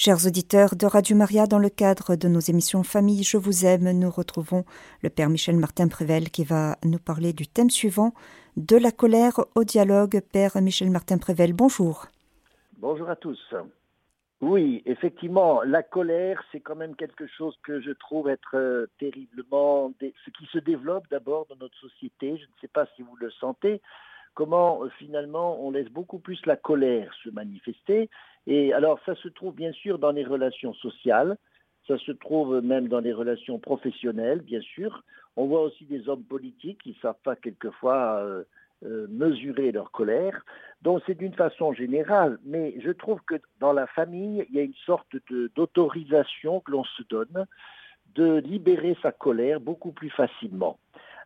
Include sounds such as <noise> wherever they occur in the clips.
Chers auditeurs de Radio Maria, dans le cadre de nos émissions Famille, je vous aime, nous retrouvons le Père Michel Martin Prével qui va nous parler du thème suivant, de la colère au dialogue. Père Michel Martin Prével, bonjour. Bonjour à tous. Oui, effectivement, la colère, c'est quand même quelque chose que je trouve être euh, terriblement... ce qui se développe d'abord dans notre société, je ne sais pas si vous le sentez, comment euh, finalement on laisse beaucoup plus la colère se manifester. Et alors ça se trouve bien sûr dans les relations sociales, ça se trouve même dans les relations professionnelles, bien sûr. On voit aussi des hommes politiques qui ne savent pas quelquefois euh, euh, mesurer leur colère. Donc c'est d'une façon générale, mais je trouve que dans la famille, il y a une sorte d'autorisation que l'on se donne de libérer sa colère beaucoup plus facilement.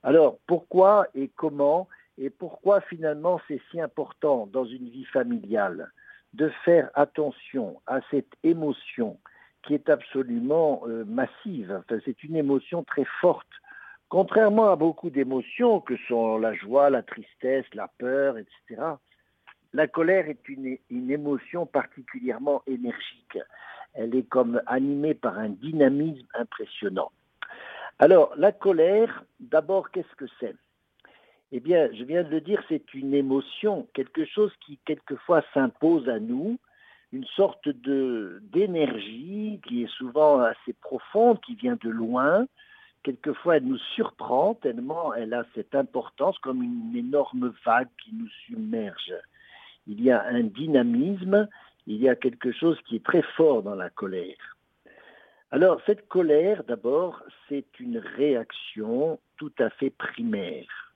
Alors pourquoi et comment et pourquoi finalement c'est si important dans une vie familiale de faire attention à cette émotion qui est absolument euh, massive? C'est une émotion très forte. Contrairement à beaucoup d'émotions que sont la joie, la tristesse, la peur, etc., la colère est une émotion particulièrement énergique. Elle est comme animée par un dynamisme impressionnant. Alors, la colère, d'abord, qu'est-ce que c'est? Eh bien, je viens de le dire, c'est une émotion, quelque chose qui quelquefois s'impose à nous, une sorte de d'énergie qui est souvent assez profonde, qui vient de loin. Quelquefois, elle nous surprend tellement elle a cette importance comme une énorme vague qui nous submerge. Il y a un dynamisme, il y a quelque chose qui est très fort dans la colère. Alors, cette colère, d'abord, c'est une réaction tout à fait primaire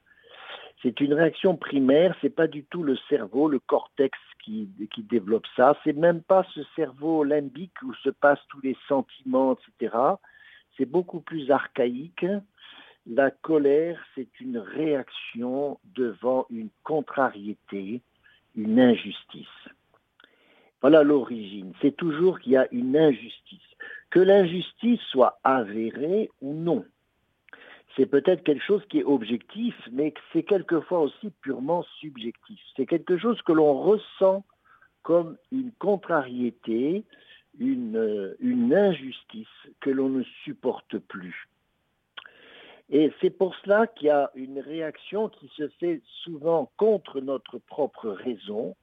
c'est une réaction primaire, c'est pas du tout le cerveau, le cortex qui, développe ça, c'est même pas ce cerveau limbique où se passent tous les sentiments, etc. C'est beaucoup plus archaïque. La colère, c'est une réaction devant une contrariété, une injustice. Voilà l'origine. C'est toujours qu'il y a une injustice. Que l'injustice soit avérée ou non c'est peut-être quelque chose qui est objectif, mais c'est quelquefois aussi purement subjectif. C'est quelque chose que l'on ressent comme une contrariété, une, euh, une injustice que l'on ne supporte plus. Et c'est pour cela qu'il y a une réaction qui se fait souvent contre notre propre raison,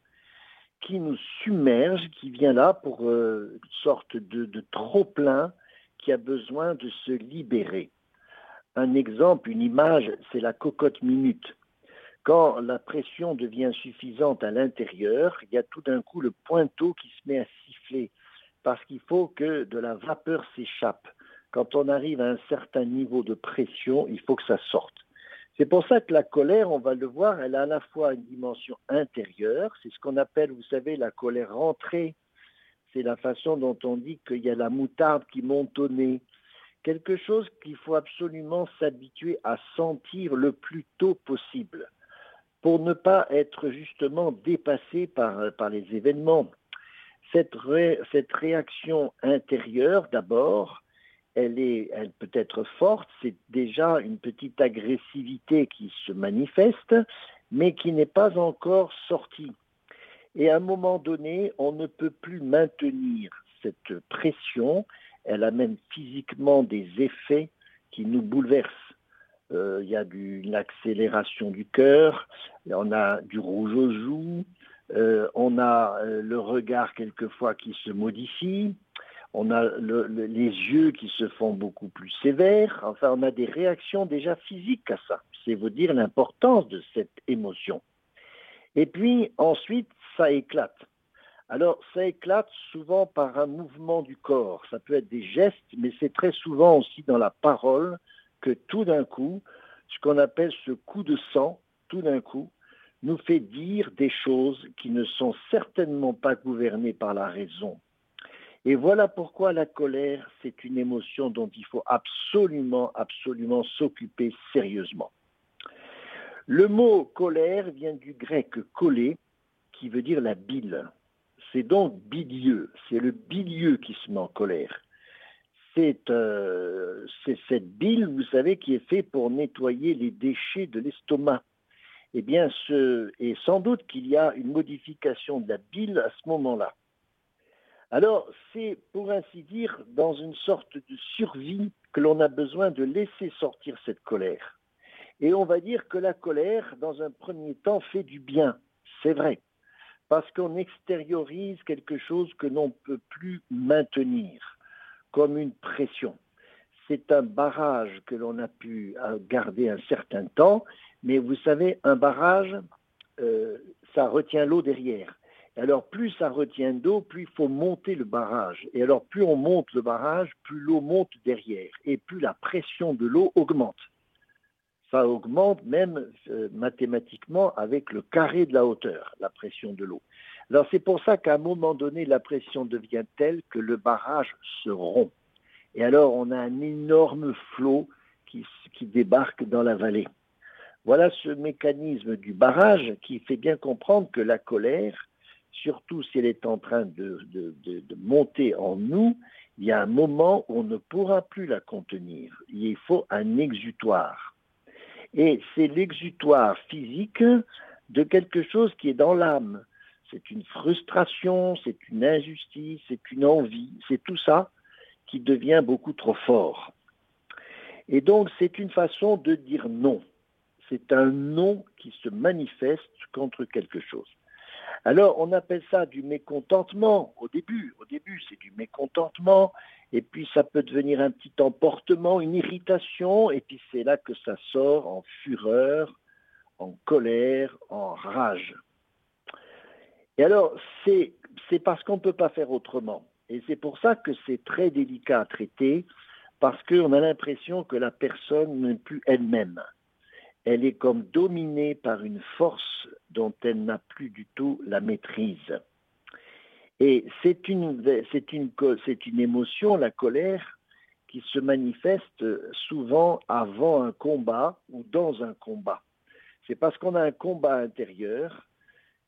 qui nous submerge, qui vient là pour euh, une sorte de, de trop-plein qui a besoin de se libérer. Un exemple, une image, c'est la cocotte minute. Quand la pression devient suffisante à l'intérieur, il y a tout d'un coup le pointeau qui se met à siffler parce qu'il faut que de la vapeur s'échappe. Quand on arrive à un certain niveau de pression, il faut que ça sorte. C'est pour ça que la colère, on va le voir, elle a à la fois une dimension intérieure, c'est ce qu'on appelle, vous savez, la colère rentrée. C'est la façon dont on dit qu'il y a la moutarde qui monte au nez quelque chose qu'il faut absolument s'habituer à sentir le plus tôt possible pour ne pas être justement dépassé par, les événements. Cette, réaction intérieure, d'abord, elle, elle peut être forte, c'est déjà une petite agressivité qui se manifeste, mais qui n'est pas encore sortie. Et à un moment donné, on ne peut plus maintenir cette pression elle amène physiquement des effets qui nous bouleversent. Euh, il y a une accélération du cœur, on a du rouge aux joues, euh, on a euh, le regard quelquefois qui se modifie, on a les yeux qui se font beaucoup plus sévères, enfin on a des réactions déjà physiques à ça. C'est vous dire l'importance de cette émotion. Et puis ensuite, ça éclate. Alors, ça éclate souvent par un mouvement du corps. Ça peut être des gestes, mais c'est très souvent aussi dans la parole que tout d'un coup, ce qu'on appelle ce coup de sang, tout d'un coup, nous fait dire des choses qui ne sont certainement pas gouvernées par la raison. Et voilà pourquoi la colère, c'est une émotion dont il faut absolument, absolument s'occuper sérieusement. Le mot colère vient du grec coller, qui veut dire la bile. C'est donc bilieux, c'est le bilieux qui se met en colère. Euh, c'est cette bile, vous savez, qui est faite pour nettoyer les déchets de l'estomac. Eh bien, ce, et sans doute qu'il y a une modification de la bile à ce moment-là. Alors, c'est pour ainsi dire dans une sorte de survie que l'on a besoin de laisser sortir cette colère. Et on va dire que la colère, dans un premier temps, fait du bien. C'est vrai. Parce qu'on extériorise quelque chose que l'on ne peut plus maintenir, comme une pression. C'est un barrage que l'on a pu euh, garder un certain temps, mais vous savez, un barrage, euh, ça retient l'eau derrière. alors plus ça retient d'eau, plus il faut monter le barrage. Et alors plus on monte le barrage, plus l'eau monte derrière. Et plus la pression de l'eau augmente. Ça augmente même euh, mathématiquement avec le carré de la hauteur, la pression de l'eau. Alors c'est pour ça qu'à un moment donné, la pression devient telle que le barrage se rompt. Et alors on a un énorme flot qui, qui débarque dans la vallée. Voilà ce mécanisme du barrage qui fait bien comprendre que la colère, surtout si elle est en train de, monter en nous, il y a un moment où on ne pourra plus la contenir. Il faut un exutoire. Et c'est l'exutoire physique de quelque chose qui est dans l'âme. C'est une frustration, c'est une injustice, c'est une envie, c'est tout ça qui devient beaucoup trop fort. Et donc c'est une façon de dire non c'est un non qui se manifeste contre quelque chose. Alors, on appelle ça du mécontentement au début. Au début, c'est du mécontentement, et puis ça peut devenir un petit emportement, une irritation, et puis c'est là que ça sort en fureur, en colère, en rage. Et alors, c'est, parce qu'on ne peut pas faire autrement. Et c'est pour ça que c'est très délicat à traiter, parce qu'on a l'impression que la personne n'est plus elle-même elle est comme dominée par une force dont elle n'a plus du tout la maîtrise. Et c'est une, émotion, la colère, qui se manifeste souvent avant un combat ou dans un combat. C'est parce qu'on a un combat intérieur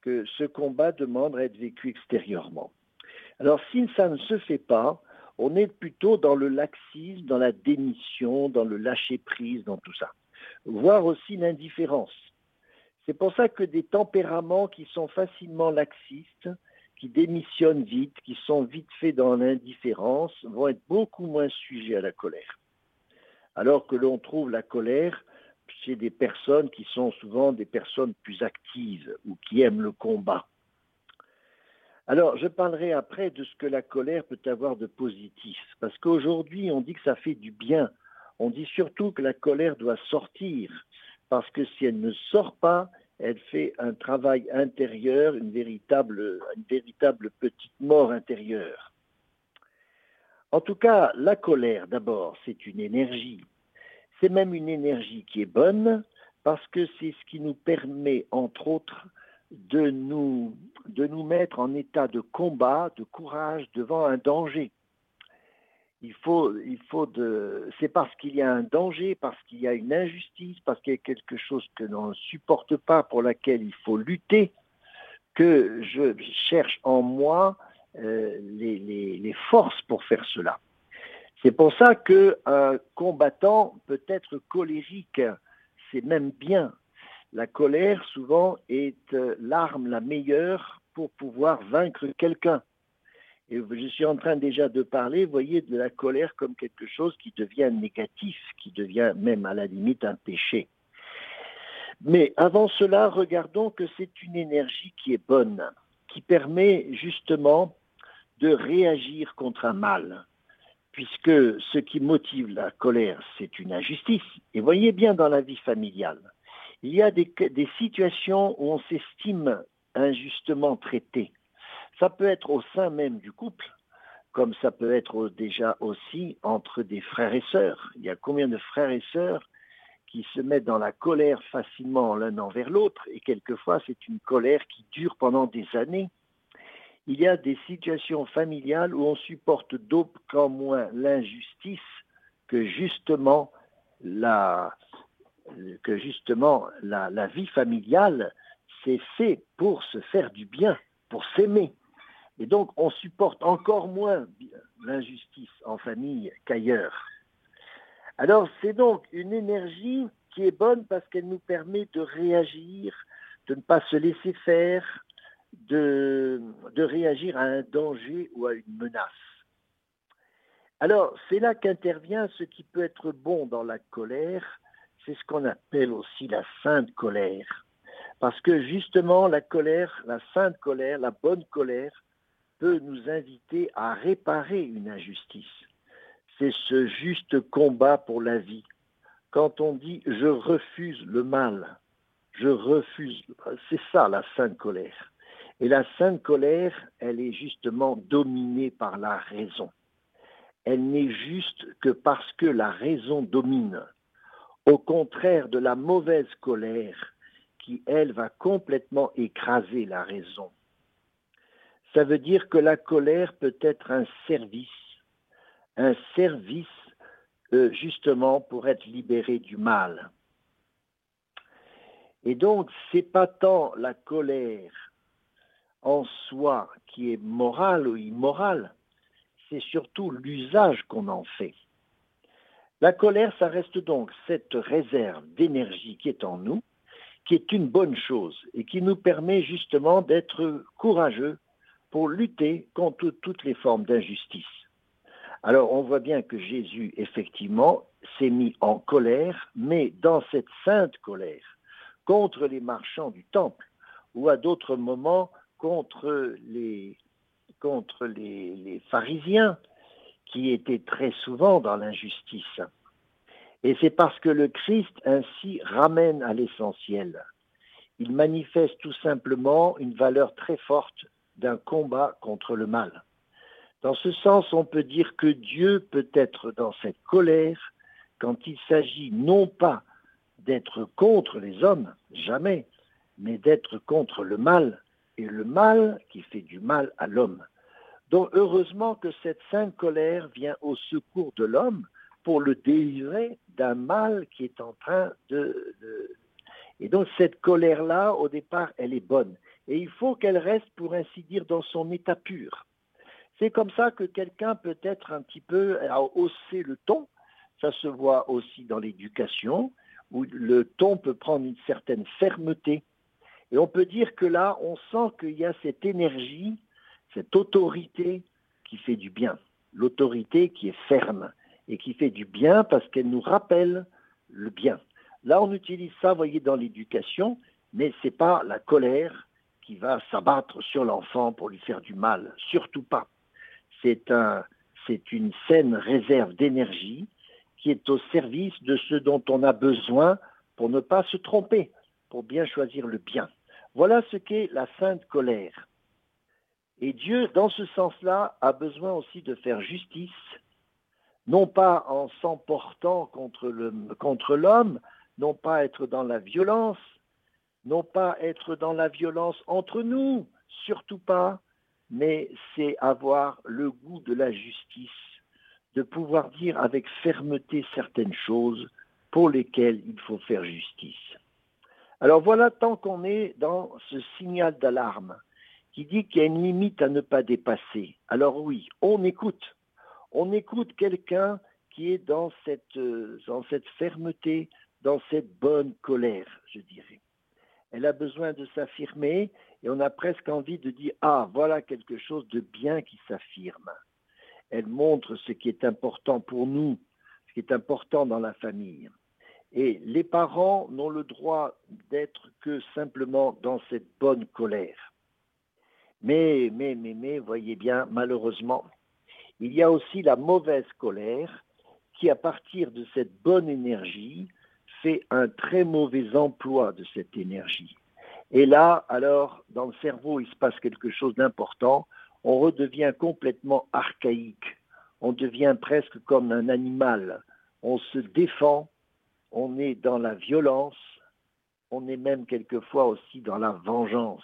que ce combat demande à être vécu extérieurement. Alors si ça ne se fait pas, on est plutôt dans le laxisme, dans la démission, dans le lâcher-prise, dans tout ça voire aussi l'indifférence. C'est pour ça que des tempéraments qui sont facilement laxistes, qui démissionnent vite, qui sont vite faits dans l'indifférence, vont être beaucoup moins sujets à la colère. Alors que l'on trouve la colère chez des personnes qui sont souvent des personnes plus actives ou qui aiment le combat. Alors, je parlerai après de ce que la colère peut avoir de positif, parce qu'aujourd'hui, on dit que ça fait du bien on dit surtout que la colère doit sortir, parce que si elle ne sort pas, elle fait un travail intérieur, une véritable, petite mort intérieure. En tout cas, la colère, d'abord, c'est une énergie. C'est même une énergie qui est bonne parce que c'est ce qui nous permet, entre autres, de nous mettre en état de combat, de courage devant un danger il faut, il faut de, c'est parce qu'il y a un danger, parce qu'il y a une injustice, parce qu'il y a quelque chose que l'on ne supporte pas, pour laquelle il faut lutter, que je cherche en moi euh, les, les, forces pour faire cela. C'est pour ça qu'un combattant peut être colérique, c'est même bien. La colère, souvent, est euh, l'arme la meilleure pour pouvoir vaincre quelqu'un. Je suis en train déjà de parler, vous voyez, de la colère comme quelque chose qui devient négatif, qui devient même à la limite un péché. Mais avant cela, regardons que c'est une énergie qui est bonne, qui permet justement de réagir contre un mal, puisque ce qui motive la colère, c'est une injustice. Et voyez bien dans la vie familiale, il y a des, des situations où on s'estime injustement traité ça peut être au sein même du couple, comme ça peut être déjà aussi entre des frères et sœurs. Il y a combien de frères et sœurs qui se mettent dans la colère facilement l'un envers l'autre, et quelquefois c'est une colère qui dure pendant des années. Il y a des situations familiales où on supporte d'autant moins l'injustice que justement la, que justement la, la vie familiale, c'est fait pour se faire du bien, pour s'aimer. Et donc, on supporte encore moins l'injustice en famille qu'ailleurs. Alors, c'est donc une énergie qui est bonne parce qu'elle nous permet de réagir, de ne pas se laisser faire, de, de réagir à un danger ou à une menace. Alors, c'est là qu'intervient ce qui peut être bon dans la colère, c'est ce qu'on appelle aussi la sainte colère. Parce que justement, la colère, la sainte colère, la bonne colère, peut nous inviter à réparer une injustice. C'est ce juste combat pour la vie. Quand on dit je refuse le mal, je refuse, c'est ça la sainte colère. Et la sainte colère, elle est justement dominée par la raison. Elle n'est juste que parce que la raison domine, au contraire de la mauvaise colère qui, elle, va complètement écraser la raison. Ça veut dire que la colère peut être un service, un service euh, justement pour être libéré du mal. Et donc, c'est pas tant la colère en soi qui est morale ou immorale, c'est surtout l'usage qu'on en fait. La colère, ça reste donc cette réserve d'énergie qui est en nous, qui est une bonne chose et qui nous permet justement d'être courageux lutter contre toutes les formes d'injustice. Alors on voit bien que Jésus, effectivement, s'est mis en colère, mais dans cette sainte colère, contre les marchands du temple, ou à d'autres moments contre les, contre les pharisiens, qui étaient très souvent dans l'injustice. Et c'est parce que le Christ ainsi ramène à l'essentiel. Il manifeste tout simplement une valeur très forte d'un combat contre le mal. Dans ce sens, on peut dire que Dieu peut être dans cette colère quand il s'agit non pas d'être contre les hommes, jamais, mais d'être contre le mal, et le mal qui fait du mal à l'homme. Donc heureusement que cette sainte colère vient au secours de l'homme pour le délivrer d'un mal qui est en train de. Et donc cette colère-là, au départ, elle est bonne et il faut qu'elle reste, pour ainsi dire, dans son état pur. C'est comme ça que quelqu'un peut être un petit peu à hausser le ton. Ça se voit aussi dans l'éducation, où le ton peut prendre une certaine fermeté. Et on peut dire que là, on sent qu'il y a cette énergie, cette autorité qui fait du bien. L'autorité qui est ferme et qui fait du bien parce qu'elle nous rappelle le bien. Là, on utilise ça, vous voyez, dans l'éducation, mais ce n'est pas la colère, qui va s'abattre sur l'enfant pour lui faire du mal. Surtout pas. C'est un, une saine réserve d'énergie qui est au service de ce dont on a besoin pour ne pas se tromper, pour bien choisir le bien. Voilà ce qu'est la sainte colère. Et Dieu, dans ce sens-là, a besoin aussi de faire justice, non pas en s'emportant contre l'homme, non pas être dans la violence, non pas être dans la violence entre nous, surtout pas, mais c'est avoir le goût de la justice, de pouvoir dire avec fermeté certaines choses pour lesquelles il faut faire justice. Alors voilà, tant qu'on est dans ce signal d'alarme qui dit qu'il y a une limite à ne pas dépasser, alors oui, on écoute. On écoute quelqu'un qui est dans cette, euh, dans cette fermeté, dans cette bonne colère, je dirais elle a besoin de s'affirmer et on a presque envie de dire ah voilà quelque chose de bien qui s'affirme. Elle montre ce qui est important pour nous, ce qui est important dans la famille. Et les parents n'ont le droit d'être que simplement dans cette bonne colère. Mais, mais, mais, mais, voyez bien, malheureusement, il y a aussi la mauvaise colère qui, à partir de cette bonne énergie, un très mauvais emploi de cette énergie. Et là, alors, dans le cerveau, il se passe quelque chose d'important. On redevient complètement archaïque. On devient presque comme un animal. On se défend. On est dans la violence. On est même quelquefois aussi dans la vengeance.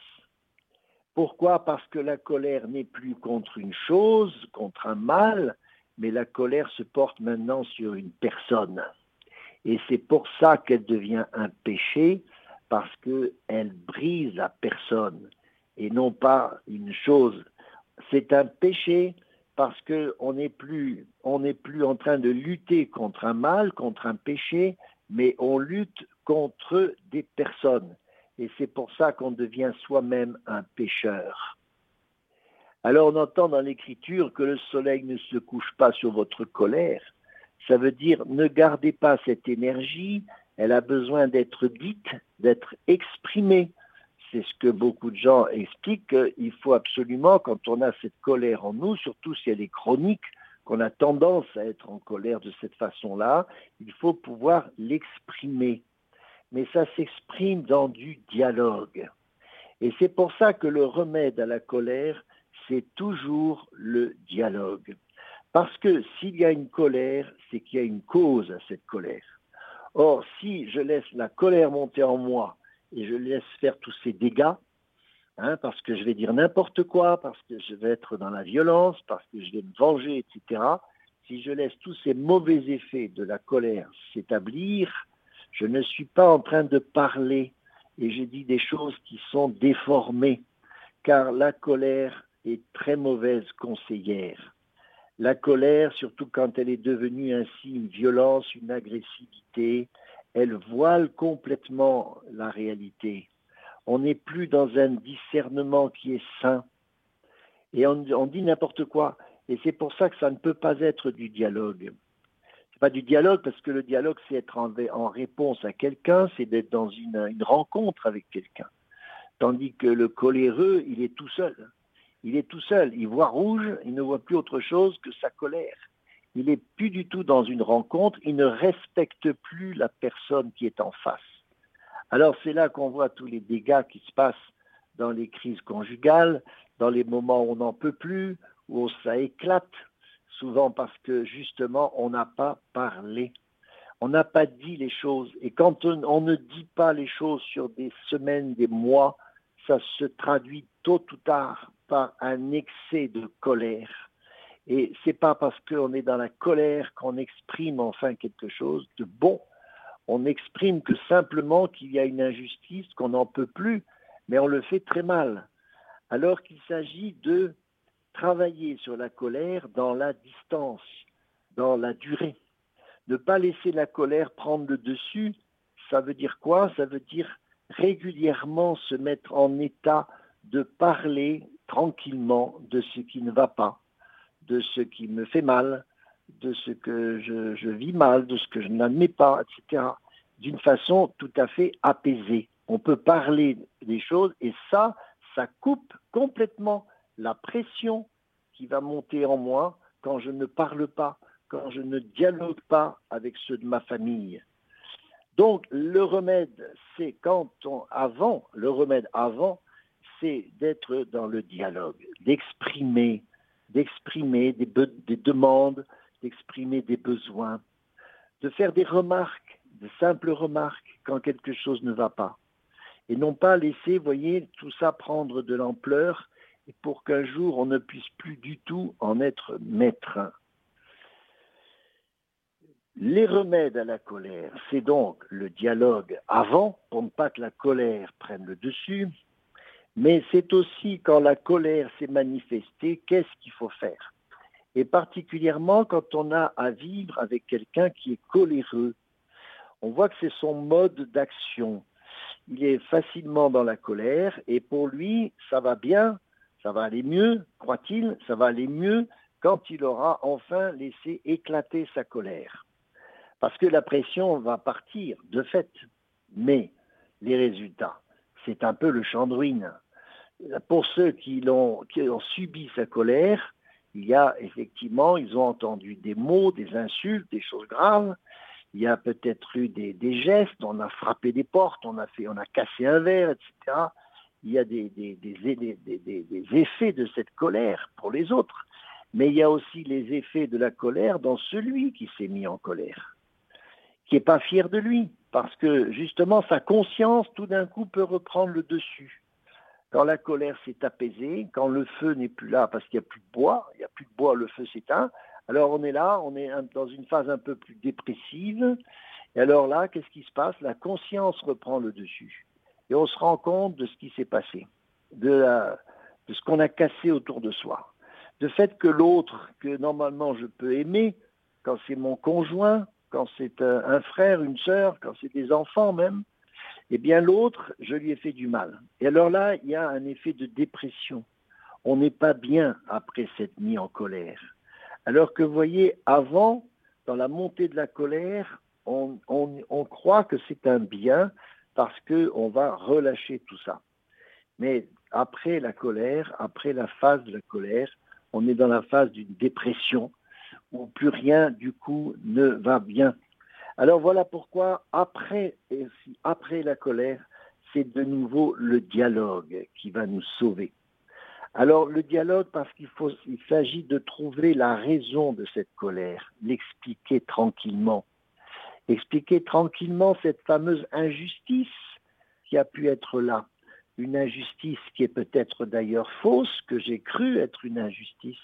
Pourquoi? Parce que la colère n'est plus contre une chose, contre un mal, mais la colère se porte maintenant sur une personne. Et c'est pour ça qu'elle devient un péché, parce qu'elle brise la personne et non pas une chose. C'est un péché parce qu'on n'est plus, on n'est plus en train de lutter contre un mal, contre un péché, mais on lutte contre des personnes. et c'est pour ça qu'on devient soi-même un pécheur. Alors on entend dans l'Écriture que le soleil ne se couche pas sur votre colère. Ça veut dire ne gardez pas cette énergie, elle a besoin d'être dite, d'être exprimée. C'est ce que beaucoup de gens expliquent, qu'il faut absolument, quand on a cette colère en nous, surtout si elle est chronique, qu'on a tendance à être en colère de cette façon-là, il faut pouvoir l'exprimer. Mais ça s'exprime dans du dialogue. Et c'est pour ça que le remède à la colère, c'est toujours le dialogue. Parce que s'il y a une colère, c'est qu'il y a une cause à cette colère. Or, si je laisse la colère monter en moi et je laisse faire tous ces dégâts, hein, parce que je vais dire n'importe quoi, parce que je vais être dans la violence, parce que je vais me venger, etc., si je laisse tous ces mauvais effets de la colère s'établir, je ne suis pas en train de parler et je dis des choses qui sont déformées, car la colère est très mauvaise conseillère. La colère, surtout quand elle est devenue ainsi une violence, une agressivité, elle voile complètement la réalité. On n'est plus dans un discernement qui est sain. Et on, dit n'importe quoi. Et c'est pour ça que ça ne peut pas être du dialogue. C'est pas du dialogue parce que le dialogue, c'est être en, en, réponse à quelqu'un, c'est d'être dans une, une rencontre avec quelqu'un. Tandis que le coléreux, il est tout seul il est tout seul, il voit rouge, il ne voit plus autre chose que sa colère. Il n'est plus du tout dans une rencontre, il ne respecte plus la personne qui est en face. Alors c'est là qu'on voit tous les dégâts qui se passent dans les crises conjugales, dans les moments où on n'en peut plus, où ça éclate, souvent parce que justement on n'a pas parlé, on n'a pas dit les choses. Et quand on, on, ne dit pas les choses sur des semaines, des mois, ça se traduit tôt ou tard par un excès de colère. Et c'est pas parce qu'on est dans la colère qu'on exprime enfin quelque chose de bon. On exprime que simplement qu'il y a une injustice, qu'on n'en peut plus, mais on le fait très mal. Alors qu'il s'agit de travailler sur la colère dans la distance, dans la durée. Ne pas laisser la colère prendre le dessus, ça veut dire quoi? Ça veut dire régulièrement se mettre en état de parler tranquillement de ce qui ne va pas, de ce qui me fait mal, de ce que je, je vis mal, de ce que je n'admets pas, etc., d'une façon tout à fait apaisée. On peut parler des choses et ça, ça coupe complètement la pression qui va monter en moi quand je ne parle pas, quand je ne dialogue pas avec ceux de ma famille. Donc le remède, c'est quand on, avant, le remède avant, c'est d'être dans le dialogue, d'exprimer, d'exprimer des, des demandes, d'exprimer des besoins, de faire des remarques, de simples remarques quand quelque chose ne va pas. Et non pas laisser, voyez, tout ça prendre de l'ampleur pour qu'un jour on ne puisse plus du tout en être maître. Les remèdes à la colère, c'est donc le dialogue avant, pour ne pas que la colère prenne le dessus, mais c'est aussi quand la colère s'est manifestée, qu'est-ce qu'il faut faire? Et particulièrement quand on a à vivre avec quelqu'un qui est coléreux. On voit que c'est son mode d'action. Il est facilement dans la colère et pour lui, ça va bien, ça va aller mieux, croit-il, ça va aller mieux quand il aura enfin laissé éclater sa colère. Parce que la pression va partir de fait. Mais les résultats, c'est un peu le champ. Pour ceux qui, ont, subi sa colère, il y a effectivement, ils ont entendu des mots, des insultes, des choses graves. Il y a peut-être eu des, gestes, on a frappé des portes, on a, fait, on a cassé un verre, etc. Il y a des, des, des effets de cette colère pour les autres. Mais il y a aussi les effets de la colère dans celui qui s'est mis en colère, qui n'est pas fier de lui, parce que justement sa conscience tout d'un coup peut reprendre le dessus quand la colère s'est apaisée, quand le feu n'est plus là parce qu'il n'y a plus de bois, il n'y a plus de bois, le feu s'éteint, alors on est là, on est dans une phase un peu plus dépressive, et alors là, qu'est-ce qui se passe? La conscience reprend le dessus, et on se rend compte de ce qui s'est passé, de, de ce qu'on a cassé autour de soi, de fait que l'autre, que normalement je peux aimer, quand c'est mon conjoint, quand c'est un frère, une sœur, quand c'est des enfants même, eh bien l'autre, je lui ai fait du mal. Et alors là, il y a un effet de dépression. On n'est pas bien après cette mis en colère. Alors que vous voyez, avant, dans la montée de la colère, on, on croit que c'est un bien parce qu'on va relâcher tout ça. Mais après la colère, après la phase de la colère, on est dans la phase d'une dépression où plus rien du coup ne va bien. Alors voilà pourquoi après, après la colère, c'est de nouveau le dialogue qui va nous sauver. Alors le dialogue parce qu'il il s'agit de trouver la raison de cette colère, l'expliquer tranquillement, expliquer tranquillement cette fameuse injustice qui a pu être là, une injustice qui est peut-être d'ailleurs fausse, que j'ai cru être une injustice.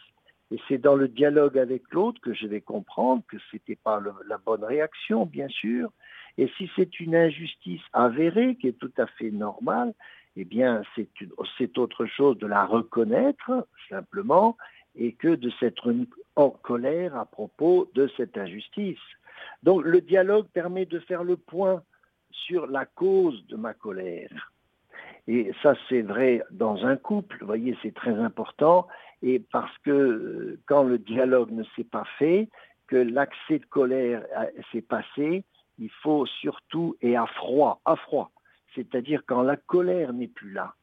Et c'est dans le dialogue avec l'autre que je vais comprendre que ce n'était pas la bonne réaction, bien sûr. Et si c'est une injustice avérée, qui est tout à fait normale, eh bien, c'est autre chose de la reconnaître, simplement, et que de s'être en colère à propos de cette injustice. Donc, le dialogue permet de faire le point sur la cause de ma colère. Et ça, c'est vrai dans un couple, vous voyez, c'est très important. Et parce que euh, quand le dialogue ne s'est pas fait, que l'accès de colère s'est passé, il faut surtout, et à froid, à froid, c'est-à-dire quand la colère n'est plus là,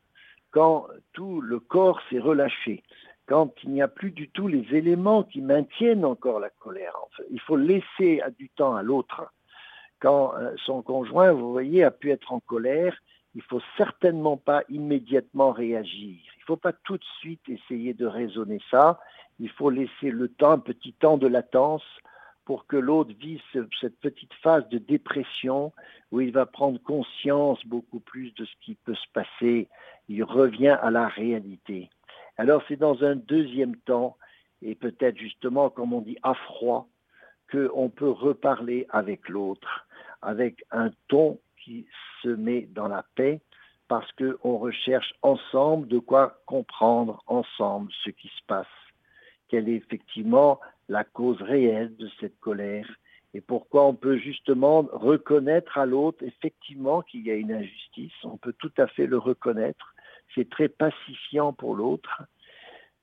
quand tout le corps s'est relâché, quand il n'y a plus du tout les éléments qui maintiennent encore la colère. il faut laisser du temps à l'autre. Quand euh, son conjoint, vous voyez, a pu être en colère, il ne faut certainement pas immédiatement réagir. Il ne faut pas tout de suite essayer de raisonner ça. Il faut laisser le temps, un petit temps de latence pour que l'autre vive cette petite phase de dépression où il va prendre conscience beaucoup plus de ce qui peut se passer. Il revient à la réalité. Alors c'est dans un deuxième temps, et peut-être justement, comme on dit, à froid, qu'on peut reparler avec l'autre, avec un ton qui se met dans la paix parce qu'on recherche ensemble de quoi comprendre ensemble ce qui se passe. Quelle est effectivement la cause réelle de cette colère et pourquoi on peut justement reconnaître à l'autre effectivement qu'il y a une injustice. On peut tout à fait le reconnaître. C'est très pacifiant pour l'autre.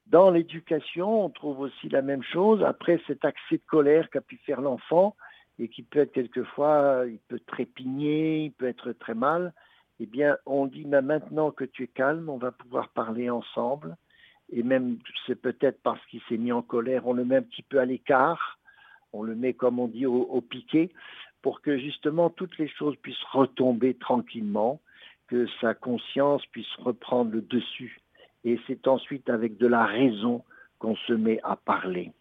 Dans l'éducation, on trouve aussi la même chose. Après cet accès de colère qu'a pu faire l'enfant, et qui peut être quelquefois, il peut trépigner, il peut être très mal, eh bien, on dit maintenant que tu es calme, on va pouvoir parler ensemble. Et même, c'est peut-être parce qu'il s'est mis en colère, on le met un petit peu à l'écart, on le met, comme on dit, au, au piquet, pour que justement toutes les choses puissent retomber tranquillement, que sa conscience puisse reprendre le dessus. Et c'est ensuite avec de la raison qu'on se met à parler.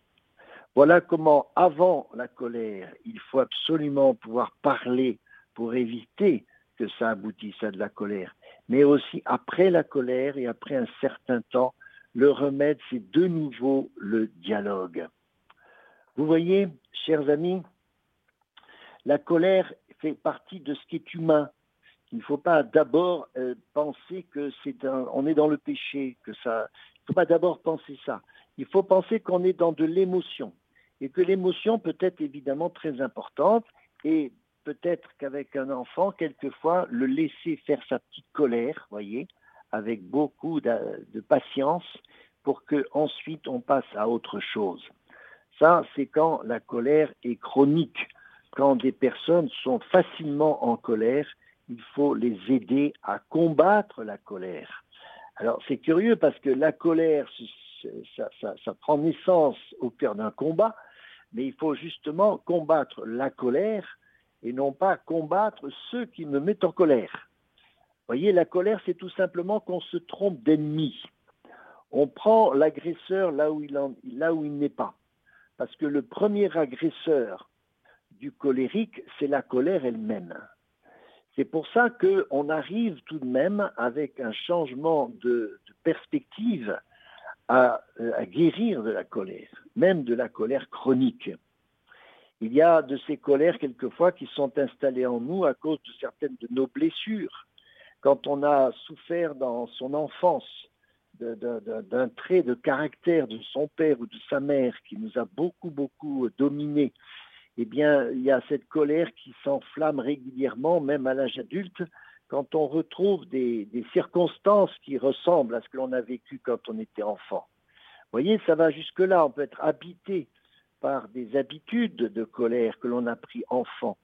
Voilà comment, avant la colère, il faut absolument pouvoir parler pour éviter que ça aboutisse à de la colère. Mais aussi après la colère et après un certain temps, le remède, c'est de nouveau le dialogue. Vous voyez, chers amis, la colère fait partie de ce qui est humain. Il ne faut pas d'abord euh, penser que c'est on est dans le péché, que ça. Il ne faut pas d'abord penser ça. Il faut penser qu'on est dans de l'émotion et que l'émotion peut être évidemment très importante et peut-être qu'avec un enfant, quelquefois, le laisser faire sa petite colère, voyez, avec beaucoup de, patience pour que ensuite on passe à autre chose. Ça, c'est quand la colère est chronique. Quand des personnes sont facilement en colère, il faut les aider à combattre la colère. Alors c'est curieux parce que la colère, ça prend naissance au cœur d'un combat, mais il faut justement combattre la colère et non pas combattre ceux qui me mettent en colère. Vous voyez, la colère, c'est tout simplement qu'on se trompe d'ennemi. On prend l'agresseur là où il, n'est pas. Parce que le premier agresseur du colérique, c'est la colère elle-même. C'est pour ça qu'on arrive tout de même, avec un changement de, perspective, à, à, guérir de la colère, même de la colère chronique. Il y a de ces colères quelquefois qui sont installées en nous à cause de certaines de nos blessures. Quand on a souffert dans son enfance d'un trait de caractère de son père ou de sa mère qui nous a beaucoup, beaucoup dominé, eh bien, il y a cette colère qui s'enflamme régulièrement, même à l'âge adulte, quand on retrouve des, circonstances qui ressemblent à ce que l'on a vécu quand on était enfant. Voyez, ça va jusque-là. On peut être habité par des habitudes de colère que l'on a pris enfant.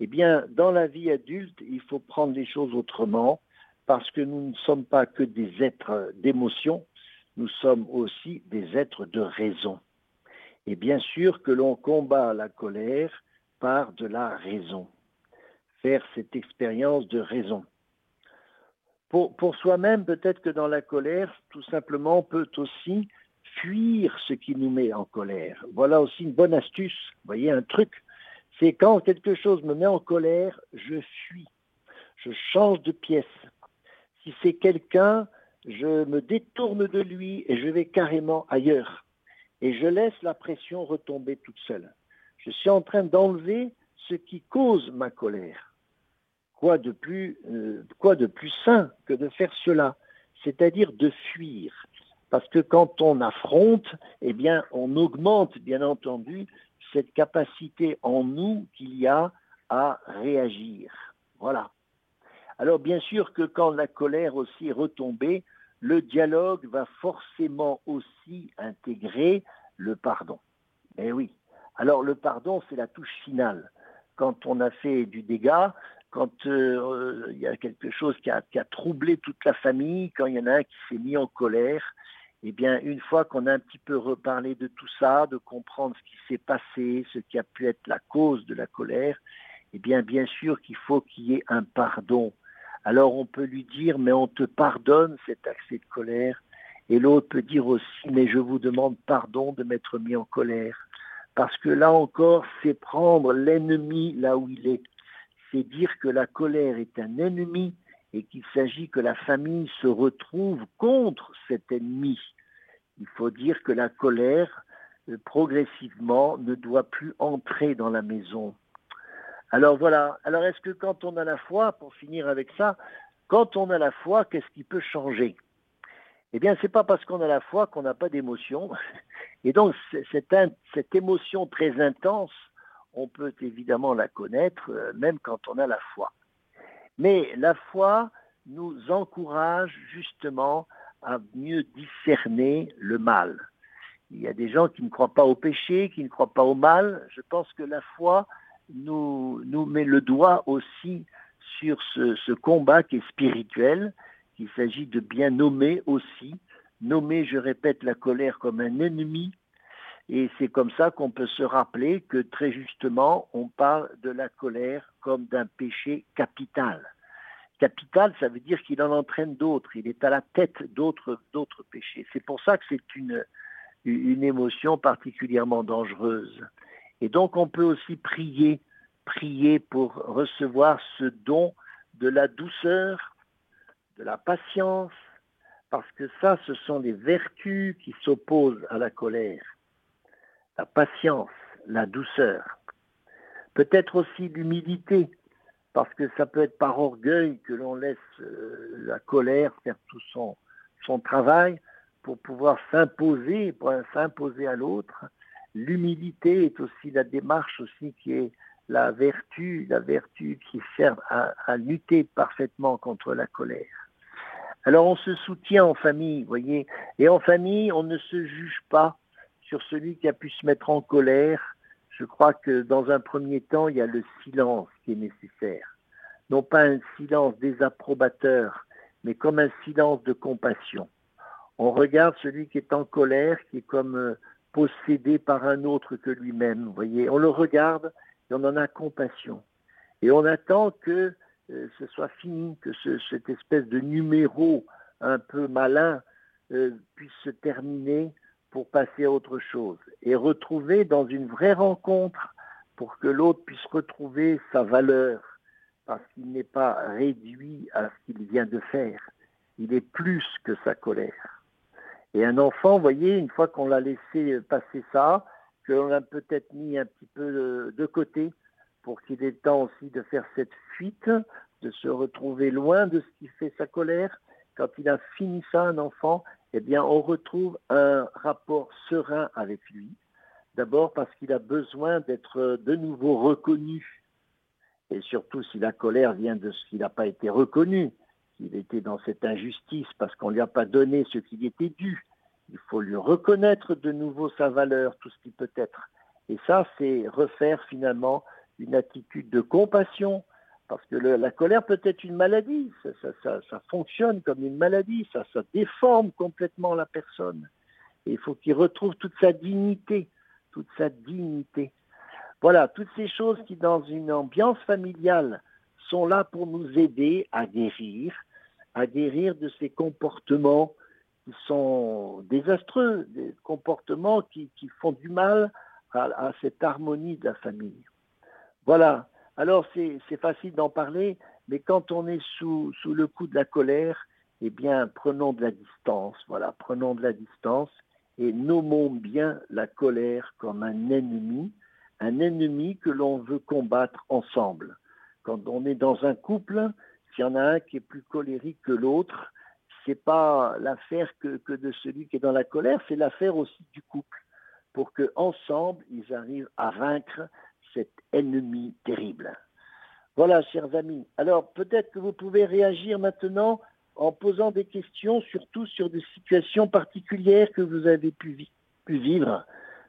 Eh bien, dans la vie adulte, il faut prendre les choses autrement parce que nous ne sommes pas que des êtres d'émotion, nous sommes aussi des êtres de raison. Et bien sûr que l'on combat la colère par de la raison. Faire cette expérience de raison. Pour, pour soi-même, peut-être que dans la colère, tout simplement, on peut aussi fuir ce qui nous met en colère. Voilà aussi une bonne astuce. Vous voyez, un truc, c'est quand quelque chose me met en colère, je fuis. Je change de pièce. Si c'est quelqu'un, je me détourne de lui et je vais carrément ailleurs. Et je laisse la pression retomber toute seule. Je suis en train d'enlever ce qui cause ma colère. Quoi de plus, euh, quoi de plus sain que de faire cela? C'est-à-dire de fuir. Parce que quand on affronte, eh bien, on augmente, bien entendu, cette capacité en nous qu'il y a à réagir. Voilà. Alors, bien sûr que quand la colère aussi est retombée, le dialogue va forcément aussi intégrer le pardon. Eh oui. Alors, le pardon, c'est la touche finale. Quand on a fait du dégât, quand euh, il y a quelque chose qui a, troublé toute la famille, quand il y en a un qui s'est mis en colère, eh bien, une fois qu'on a un petit peu reparlé de tout ça, de comprendre ce qui s'est passé, ce qui a pu être la cause de la colère, eh bien, bien sûr qu'il faut qu'il y ait un pardon. Alors, on peut lui dire, mais on te pardonne cet accès de colère. Et l'autre peut dire aussi, mais je vous demande pardon de m'être mis en colère. Parce que là encore, c'est prendre l'ennemi là où il est. C'est dire que la colère est un ennemi et qu'il s'agit que la famille se retrouve contre cet ennemi. Il faut dire que la colère, euh, progressivement, ne doit plus entrer dans la maison. Alors voilà. Alors est-ce que quand on a la foi, pour finir avec ça, quand on a la foi, qu'est-ce qui peut changer? Eh bien, c'est pas parce qu'on a la foi qu'on n'a pas d'émotion. <laughs> Et donc, cette, cette émotion très intense, on peut évidemment la connaître, euh, même quand on a la foi. Mais la foi nous encourage justement à mieux discerner le mal. Il y a des gens qui ne croient pas au péché, qui ne croient pas au mal. Je pense que la foi nous, met le doigt aussi sur ce, ce combat qui est spirituel, qu'il s'agit de bien nommer aussi, nommer, je répète, la colère comme un ennemi. Et c'est comme ça qu'on peut se rappeler que très justement, on parle de la colère comme d'un péché capital. Capital, ça veut dire qu'il en entraîne d'autres, il est à la tête d'autres, péchés. C'est pour ça que c'est une, une émotion particulièrement dangereuse. Et donc on peut aussi prier, prier pour recevoir ce don de la douceur, de la patience, parce que ça, ce sont des vertus qui s'opposent à la colère. La patience, la douceur. Peut-être aussi l'humilité, parce que ça peut être par orgueil que l'on laisse euh, la colère faire tout son, travail pour pouvoir s'imposer, pour s'imposer à l'autre. L'humilité est aussi la démarche aussi qui est la vertu, la vertu qui sert à, à, lutter parfaitement contre la colère. Alors on se soutient en famille, voyez, et en famille on ne se juge pas sur celui qui a pu se mettre en colère, je crois que dans un premier temps, il y a le silence qui est nécessaire. Non pas un silence désapprobateur, mais comme un silence de compassion. On regarde celui qui est en colère, qui est comme euh, possédé par un autre que lui-même. Vous voyez, on le regarde et on en a compassion. Et on attend que euh, ce soit fini, que ce, cette espèce de numéro un peu malin euh, puisse se terminer pour passer à autre chose et retrouver dans une vraie rencontre pour que l'autre puisse retrouver sa valeur parce qu'il n'est pas réduit à ce qu'il vient de faire. Il est plus que sa colère. Et un enfant, vous voyez, une fois qu'on l'a laissé passer ça, qu'on l'a peut-être mis un petit peu de côté pour qu'il ait le temps aussi de faire cette fuite, de se retrouver loin de ce qui fait sa colère, quand il a fini ça, un enfant, eh bien, on retrouve un rapport serein avec lui. D'abord parce qu'il a besoin d'être de nouveau reconnu. et surtout si la colère vient de ce qui n'a pas été reconnu, s'il était dans cette injustice parce qu'on ne lui a pas donné ce qui était dû. Il faut lui reconnaître de nouveau sa valeur, tout ce qui peut être. Et ça, c'est refaire finalement une attitude de compassion, parce que la colère peut être une maladie, ça, fonctionne comme une maladie, ça, déforme complètement la personne. Il faut qu'il retrouve toute sa dignité, toute sa dignité. Voilà, toutes ces choses qui, dans une ambiance familiale, sont là pour nous aider à guérir, à guérir de ces comportements qui sont désastreux, des comportements qui, font du mal à, cette harmonie de la famille. Voilà. Alors c'est facile d'en parler, mais quand on est sous, le coup de la colère, eh bien prenons de la distance. Voilà, prenons de la distance et nommons bien la colère comme un ennemi, un ennemi que l'on veut combattre ensemble. Quand on est dans un couple, s'il y en a un qui est plus colérique que l'autre, c'est pas l'affaire que, que, de celui qui est dans la colère, c'est l'affaire aussi du couple, pour que ensemble ils arrivent à vaincre cet ennemi terrible. Voilà, chers amis. Alors peut-être que vous pouvez réagir maintenant en posant des questions, surtout sur des situations particulières que vous avez pu, vivre.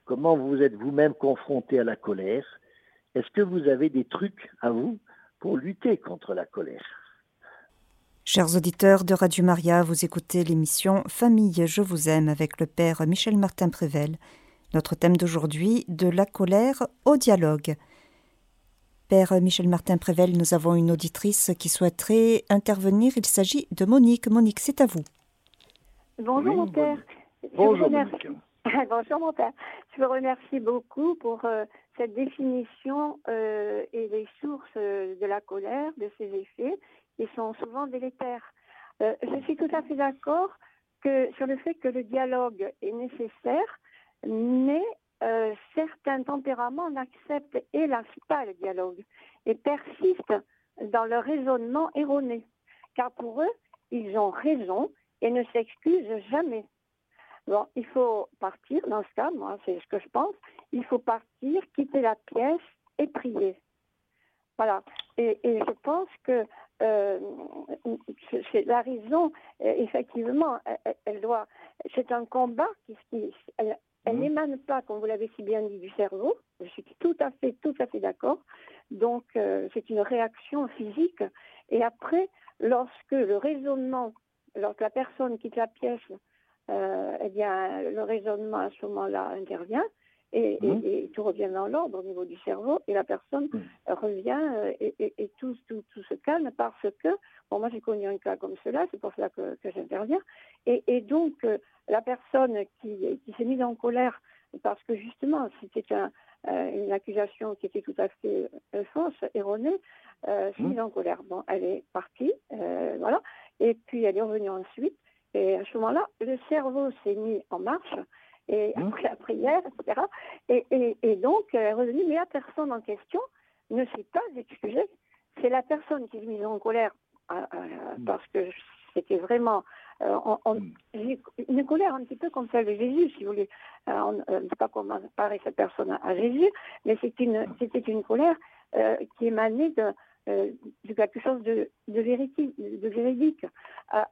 Comment vous êtes vous-même confronté à la colère? Est-ce que vous avez des trucs à vous pour lutter contre la colère? Chers auditeurs de Radio Maria, vous écoutez l'émission Famille, je vous aime avec le Père Michel Martin Prével. Notre thème d'aujourd'hui, de la colère au dialogue. Père Michel Martin Prével, nous avons une auditrice qui souhaiterait intervenir. Il s'agit de Monique. Monique, c'est à vous. Bonjour mon père. Bonjour Monique. <laughs> Bonjour mon père. Je vous remercie beaucoup pour euh, cette définition euh, et les sources euh, de la colère, de ses effets, qui sont souvent délétères. je suis tout à fait d'accord que sur le fait que le dialogue est nécessaire, mais euh, certains tempéraments n'acceptent, hélas pas, le dialogue et persistent dans leur raisonnement erroné. Car pour eux, ils ont raison et ne s'excusent jamais. Bon, il faut partir, dans ce cas, moi, c'est ce que je pense, il faut partir, quitter la pièce et prier. Voilà. Et, je pense que euh, la raison, euh, effectivement, elle, doit. C'est un combat qui, mmh. n'émane pas, comme vous l'avez si bien dit, du cerveau. Je suis tout à fait, tout à fait d'accord. Donc, euh, c'est une réaction physique. Et après, lorsque le raisonnement, lorsque la personne quitte la pièce, euh, eh bien, le raisonnement à ce moment-là intervient. Et, mmh. tout revient dans l'ordre au niveau du cerveau et la personne mmh. revient euh, et, tout, tout, se calme parce que, bon, moi j'ai connu un cas comme cela, c'est pour cela que, j'interviens, et, donc la personne qui, s'est mise en colère parce que justement c'était euh, une accusation qui était tout à fait euh, fausse, erronée, euh, s'est mmh. mise en colère. Bon, elle est partie, voilà, et puis elle est revenue ensuite. Et à ce moment-là, le cerveau s'est mis en marche, et mmh. après la prière, etc. Et, donc, elle est revenue, mais la personne en question ne s'est pas excusée. C'est la personne qui s'est mise en colère mmh. parce que c'était vraiment euh, hmm. une colère un petit peu comme celle de Jésus, si vous voulez. Euh, on ne sait pas comment paraît cette personne à, Jésus, mais c'était une, une colère euh, qui émanait de, de quelque chose de, de, de véridique.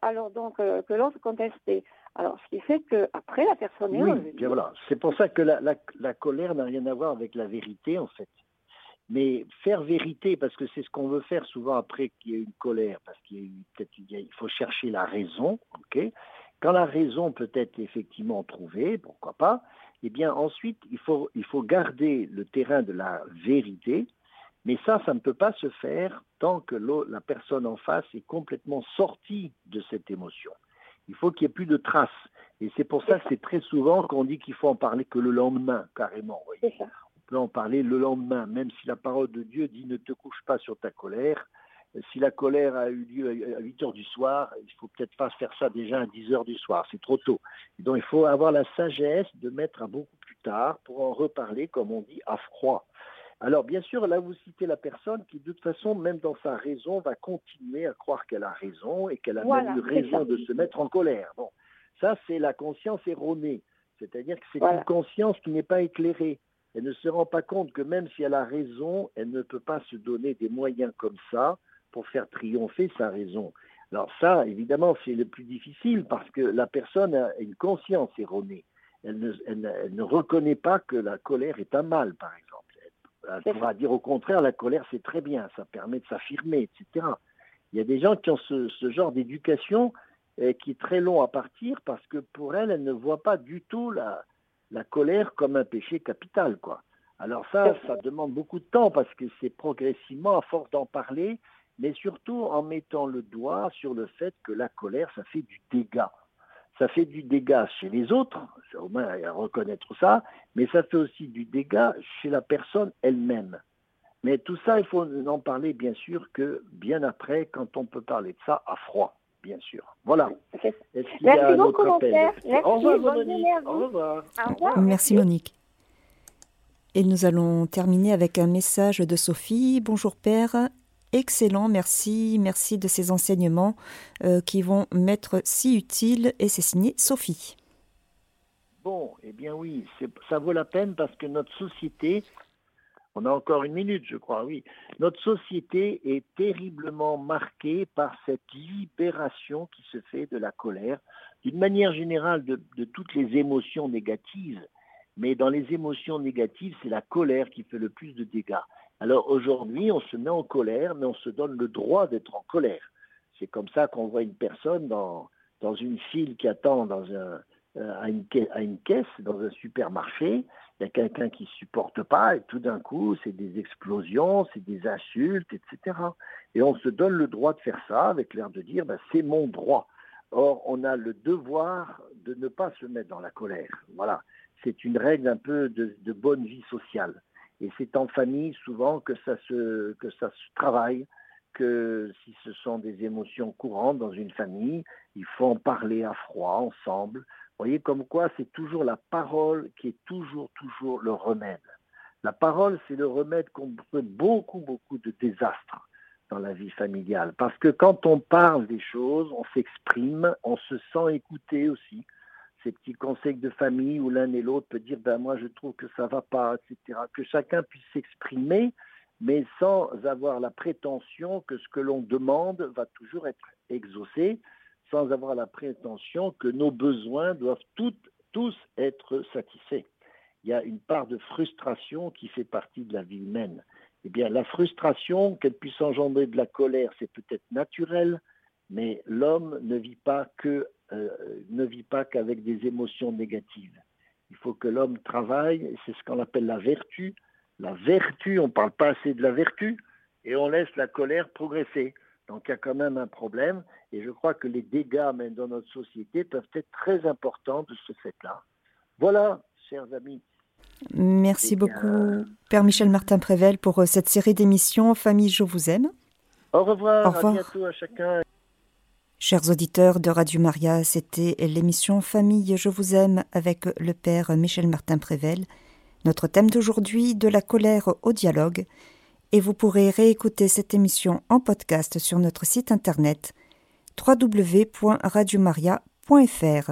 alors donc que l'autre contestait. Alors ce qui fait qu'après la personne est oui, bien voilà. C'est pour ça que la, la colère n'a rien à voir avec la vérité en fait. Mais faire vérité, parce que c'est ce qu'on veut faire souvent après qu'il y ait une colère, parce qu'il peut-être il faut chercher la raison, ok? Quand la raison peut être effectivement trouvée, pourquoi pas? Eh bien ensuite il faut il faut garder le terrain de la vérité, mais ça ça ne peut pas se faire tant que la personne en face est complètement sortie de cette émotion. Il faut qu'il n'y ait plus de traces. Et c'est pour ça que c'est très souvent qu'on dit qu'il faut en parler que le lendemain, carrément. Ça peut en parler le lendemain, même si la parole de Dieu dit ne te couche pas sur ta colère. Si la colère a eu lieu à 8 heures du soir, il faut peut-être pas faire ça déjà à 10 heures du soir, c'est trop tôt. donc il faut avoir la sagesse de mettre à beaucoup plus tard pour en reparler, comme on dit, à froid. Alors bien sûr, là vous citez la personne qui de toute façon, même dans sa raison, va continuer à croire qu'elle a raison et qu'elle a même eu raison de se mettre en colère. Bon, ça c'est la conscience erronée, c'est-à-dire que c'est une conscience qui n'est pas éclairée elle ne se rend pas compte que même si elle a raison, elle ne peut pas se donner des moyens comme ça pour faire triompher sa raison. Alors ça, évidemment, c'est le plus difficile parce que la personne a une conscience erronée. Elle ne, reconnaît pas que la colère est un mal, par exemple. Elle pourra dire au contraire, la colère, c'est très bien, ça permet de s'affirmer, etc. Il y a des gens qui ont ce, genre d'éducation eh, qui est très long à partir parce que pour elle, elle ne voit pas du tout la, la colère comme un péché capital. quoi. Alors ça, ça demande beaucoup de temps parce que c'est progressivement, à force d'en parler, mais surtout en mettant le doigt sur le fait que la colère, ça fait du dégât. Ça fait du dégât chez les autres, au moins à reconnaître ça, mais ça fait aussi du dégât chez la personne elle-même. Mais tout ça, il faut en parler bien sûr que bien après, quand on peut parler de ça à froid, bien sûr. Voilà. Merci beaucoup, mon père. Merci, au revoir, Monique. Au revoir. Au revoir. Merci, Monique. Et nous allons terminer avec un message de Sophie. Bonjour Père, excellent, merci, merci de ces enseignements euh, qui vont m'être si utiles et c'est signé Sophie. Bon, eh bien oui, ça vaut la peine parce que notre société, on a encore une minute je crois, oui, notre société est terriblement marquée par cette libération qui se fait de la colère, d'une manière générale de, de toutes les émotions négatives, mais dans les émotions négatives, c'est la colère qui fait le plus de dégâts. Alors aujourd'hui, on se met en colère, mais on se donne le droit d'être en colère. C'est comme ça qu'on voit une personne dans, une file qui attend euh, à, une, caisse dans un supermarché. Il y a quelqu'un qui ne supporte pas et tout d'un coup, c'est des explosions, c'est des insultes, etc. Et on se donne le droit de faire ça avec l'air de dire ben, c'est mon droit. Or, on a le devoir de ne pas se mettre dans la colère. Voilà. C'est une règle un peu de bonne vie sociale. Et c'est en famille souvent que ça se, que ça se travaille, que si ce sont des émotions courantes dans une famille, il faut en parler à froid, ensemble. Vous voyez comme quoi c'est toujours la parole qui est toujours, toujours le remède. La parole, c'est le remède contre beaucoup, beaucoup de désastres dans la vie familiale. Parce que quand on parle des choses, on s'exprime, on se sent écouté aussi ces petits conseils de famille où l'un et l'autre peut dire ben moi je trouve que ça va pas, etc. Que chacun puisse s'exprimer, mais sans avoir la prétention que ce que l'on demande va toujours être exaucé, sans avoir la prétention que nos besoins doivent tous être satisfaits. Il y a une part de frustration qui fait partie de la vie humaine. Eh bien, la frustration, qu'elle puisse engendrer de la colère, c'est peut-être naturel, mais l'homme ne vit pas que euh, ne vit pas qu'avec des émotions négatives. Il faut que l'homme travaille, c'est ce qu'on appelle la vertu. La vertu, on ne parle pas assez de la vertu, et on laisse la colère progresser. Donc il y a quand même un problème, et je crois que les dégâts même dans notre société peuvent être très importants de ce fait-là. Voilà, chers amis. Merci beaucoup, Père Michel Martin Prével, pour euh, cette série d'émissions Famille, je vous aime. Au revoir, Au revoir. à bientôt à chacun. Chers auditeurs de Radio Maria, c'était l'émission Famille, je vous aime avec le Père Michel Martin Prével. Notre thème d'aujourd'hui, de la colère au dialogue. Et vous pourrez réécouter cette émission en podcast sur notre site internet www.radiomaria.fr.